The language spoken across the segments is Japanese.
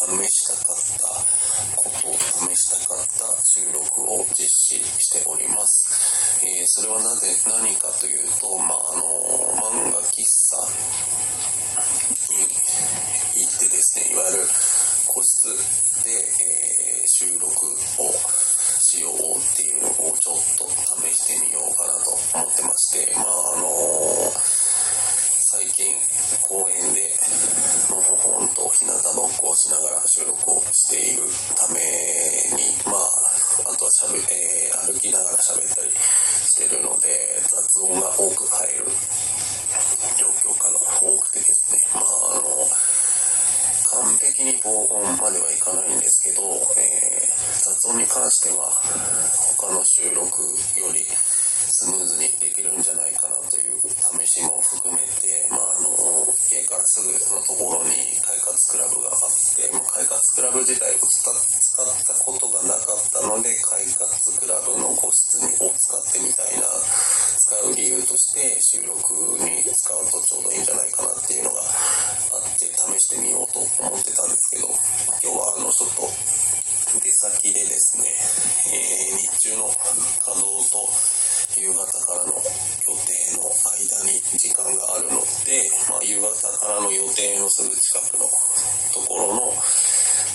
試したかったことを試したかった収録を実施しております。えー、それはなぜ、何かというと、まあ、あの、漫画喫茶に行ってですね、いわゆる個室で、えー、収録をしようっていうのをちょっと試してみようかなと思ってまして、まああの最近公園でのほほんと日向ぼっこをしながら収録をしているために、まあ、あとはしゃべ、えー、歩きながら喋ったりしてるので雑音が多く入る状況が多くてですね、まああの完璧に防音まではいかないんですけど、えー、雑音に関しては他の収録よりスムーズにできるんじゃないかなという試しも含めて、まあ、あの家からすぐのところに快活クラブがあってもう快活クラブ自体を使ったことがなかったので快活クラブの個室にを使ってみたいな使う理由としてのところの、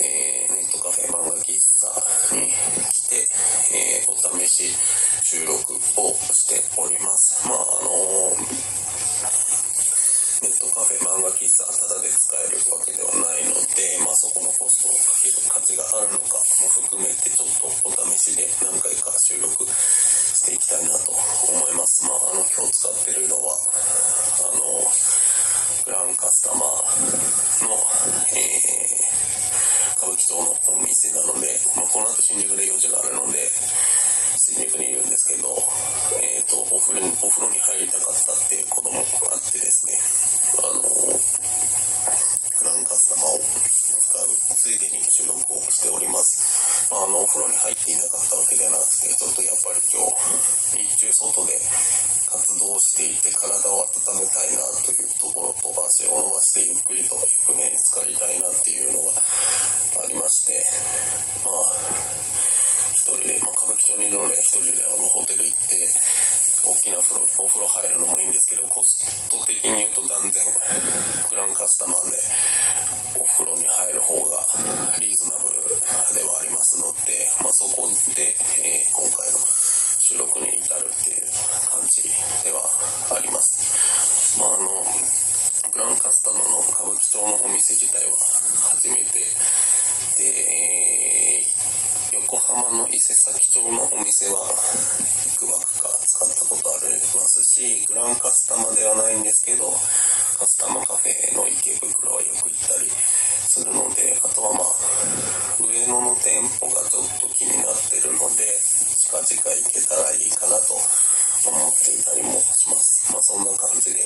えー、ネットカフェ漫画喫茶に来て、えー、お試し収録をしております。まああのネットカフェ漫画喫茶タダで使えるわけではないので、まあ、そこのコストをかける価値があるのかも含めてちょっとお試しで何回か収録していきたいなと思います。まあ、あの今日使ってるのはあのグランカスタマーの、えー、歌舞伎町のお店なので、まあ、この後新宿で用事があるので新宿にいるんですけど、えっ、ー、とお風呂にお風呂に入りたかったっていうこともあってですねあのグランカスタマーをついでに収録をしております。あのお風呂に入っていなかったわけではなくてちょっとやっぱり今日日中外で活動していて体を温めたいなというところと足を伸ばしてゆっくりと湯船に浸かりたいなっていうのがありましてまあ一人で、まあ、歌舞伎町にいるので一人であの大きな風呂お風呂入るのもいいんですけどコスト的に言うと断然グランカスタマーでお風呂に入る方がリーズナブルではありますので、まあ、そこで、えー、今回の収録に至るっていう感じではあります。まああのグランカスタマの歌舞伎町のお店自体は初めてで、横浜の伊勢崎町のお店は幾枠か使ったことありますし、グランカスタマではないんですけど、カスタマカフェの池袋はよく行ったりするので、あとはまあ、上野の店舗がちょっと気になってるので、近々行けたらいいかなと思っていたりもします。まあそんな感じで、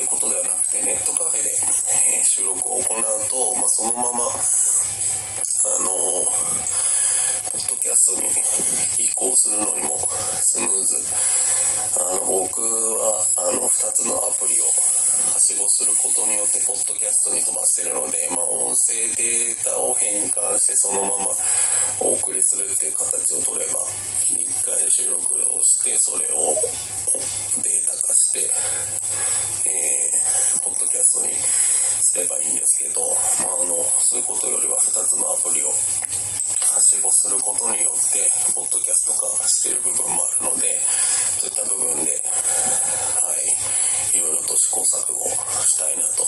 いうことではなくてネットカフェで、え、収録を行うと、まあ、そのままあのポッドキャストに移行するのにもスムーズ。あの、僕は、あの、2つのアプリをはしごすることによって、ポッドキャストに飛ばしてるので、まあ、音声データを変換して、そのままお送りするっていう形を取れば、1回収録をして、それをデータ化して、えー、ポッドキャストにすればいいんですけど、まあ、あの、そういうことよりは2つのアプリをはしごすることによって、ポッドキャスト化してる部分もあるので、そういった部分で、はい、いろいろと試行錯誤したいなと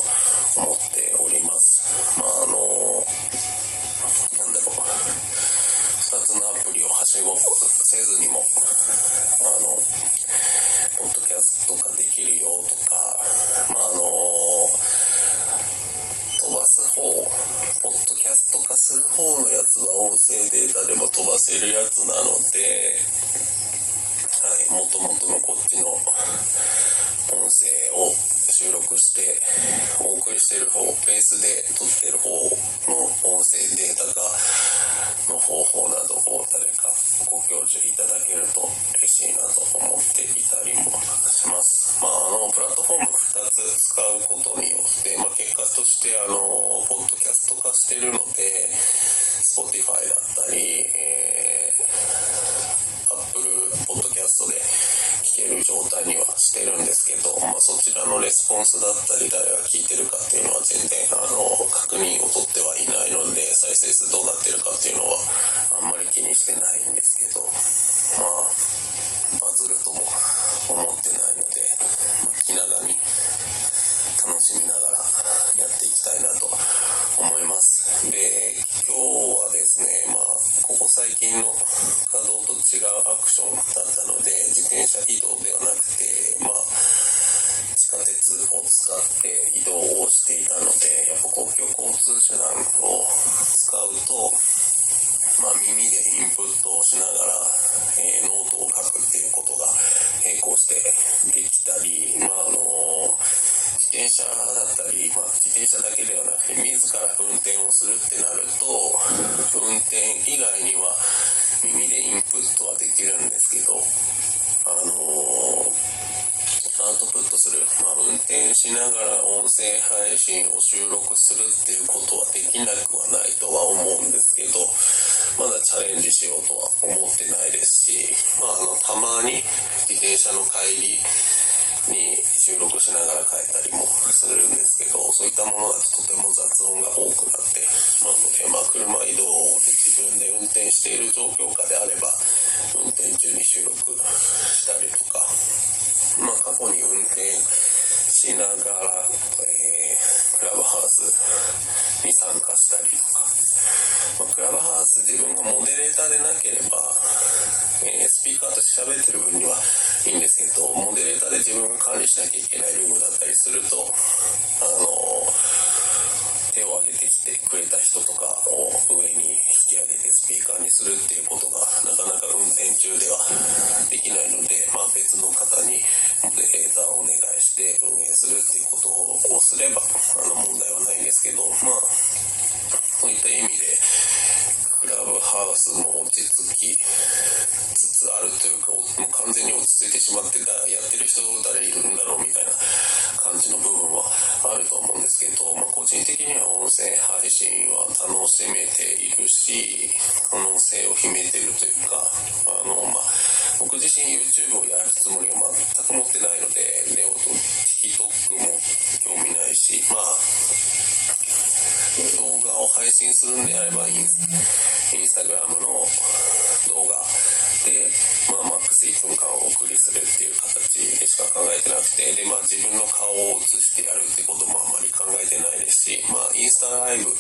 思っております。まあ、あの、なんだろう、2つのアプリをはしごせずにも、あの、ポッドキャストができるよとか、まあ、あの、飛ばす方、ポッドキャスト化する方のやつは音声データでも飛ばせるやつなので、もともとのこっちの音声を収録してお送りしてる方、ベースで撮ってる方の音声データ化の方法などを誰かご教授いただけると嬉しいなと思っていたりもします。まあ、あの、プラットフォーム2つ使うことによって、まあ、結果としてあの、ポッドキャスト化してるので、Spotify だったり、えあ、そちらのレスポンスだったり誰が聞いてるかっていうのは全然あの確認を取ってはいないので再生数どうなってるかっていうのはあんまり気にしてないんですけどまあバズるとも思ってないので気長に楽しみながらやっていきたいなと思います。で今日はですねまあここ最近の稼働と違うアクション使って移動をしていたのでやっぱ公共交通手段を使うとまあ、耳でインプットをしながら、えー、ノートを書くっていうことが並行してできたり、まああの自転車だったり、まあ、自転車だけではなくて自ら運転をするってなると運転以外には耳でインプットはできるんですけどあのアウトプットする、まあ、運転しながら音声配信を収録するっていうことはできなくはないとは思うんですけどまだチャレンジしようとは思ってないですし、まあ、あのたまに自転車の帰りに収録しながら変えたりもするんですけどそういったものだととても雑音が多くなってまうので、まあ、車移動で自分で運転している状況下であれば運転中に収録したりとか、まあ、過去に運転しながら、えー、クラブハウスに参加したりとか、まあ、クラブハウス自分がモデレーターでなければ、えー、スピーカーとして喋ってる分にはいいんですけどモデレーターで自分が管理しなきゃいけないルームだったりするとあの手を挙げてきてくれた人とかを上に引き上げてスピーカーにするっていうことがなかなか運転中ではできないので、まあ、別の方にすればあの問題はないんですけどまあそういった意味でクラブハウスも落ち着きつつあるというか、もう完全に落ち着いてしまってた、やってる人誰いるんだろうみたいな感じの部分はあると思うんですけど、まあ、個人的には音声配信は楽しめているし、可能性を秘めてるというか、あの、まあ、僕自身 YouTube をやるつもりは全く持ってないので、ネオと TikTok も興味ないし、まあ、動画を配信するんであればインスインスタグラムの動画で、まあ、マックス1分間お送りするっていう形くてで、まあ、自分の顔を映してやるってこともあまり考えてないですし、まあ、インスタライブ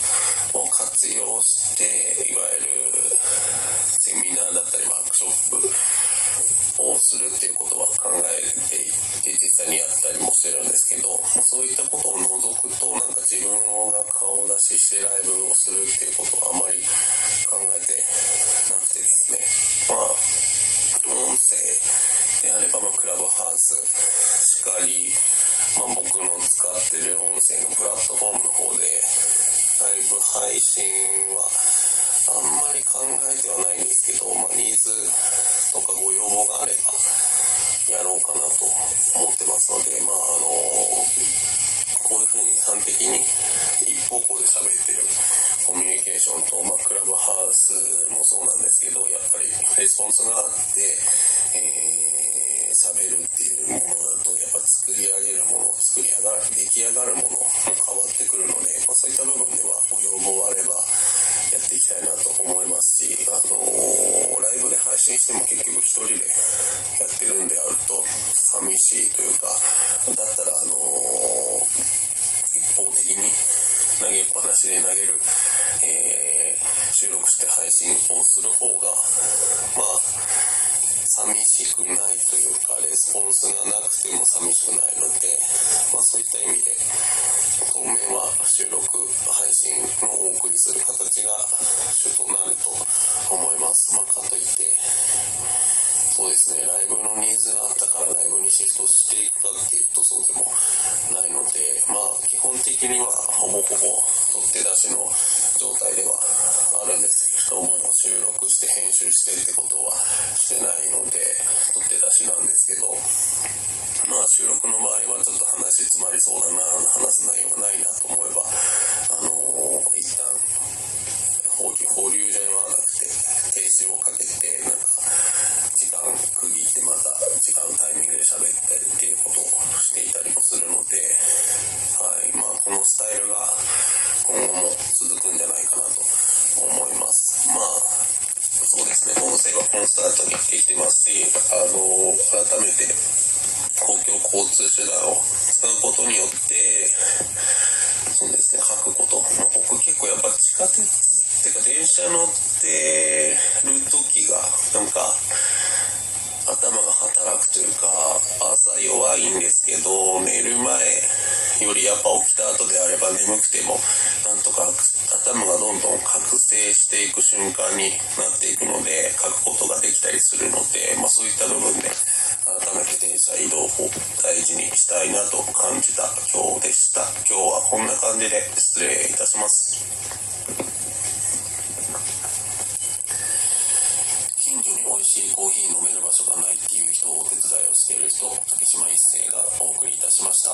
を活用していわゆるセミナーだったりワークショップをするっていうことは考えていて実際にやったりもしてるんですけどそういったことを除くとなんか自分が顔出ししてライブをするっていうこ信はあんまり考えてはないんですけど、まあ、ニーズとかご要望があればやろうかなと思ってますので、まあ、あのこういうふうに端的に一方向で喋ってるコミュニケーションと、まあ、クラブハウスもそうなんですけどやっぱりレスポンスがあって、えー、喋るっていうものだとやっぱ作り上げるもの作り上がる出来上がるものも変わってくるので、まあ、そういった部分ではご要望あればやっていきたいなと思いますし、あの、ライブで配信しても結局一人でやってるんであると寂しいというか、だったら、あの、一方的に投げっぱなしで投げる、えー、収録して配信をする方が、まあ、寂しくないというか、レスポンスがなくても寂しくないので、まあそういった意味で、当面は収録、配信をお送りする形が主となると思います。まあかといって、そうですね、ライブのニーズがあったからライブにシフトしていくかっていうとそうでもないので、まあ基本的にはほぼほぼ取って出しの状態ではあるんですけども、収録して編集してってことはしてないので、取って出しなんですけど、まあ収録の場合はちょっと話詰まりそうだな、話す内容がないなと思えば、あのー、一旦放流じゃなくて停止をかけて、なんか時間区切ってまた違うタイミングで喋ったりっていうことをしていたりもするので、はいまあ、このスタイルが今後も続くんじゃないかなと思います。まあそうですね、音声はコンスタートにできてますし、あの、改めて公共交通手段を使うことによって、そうですね、書くこと。まあ、僕結構やっぱ地下鉄っていうか電車乗ってる時が、なんか、頭が働くというか朝弱いんですけど寝る前よりやっぱ起きた後であれば眠くてもとか頭がどんどん覚醒していく瞬間になっていくので書くことができたりするので、まあ、そういった部分で改めて天才移動を大事にしたいなと感じた今日でした。今日はこんな感じで失礼いたします。している人竹島一生がお送りいたしました。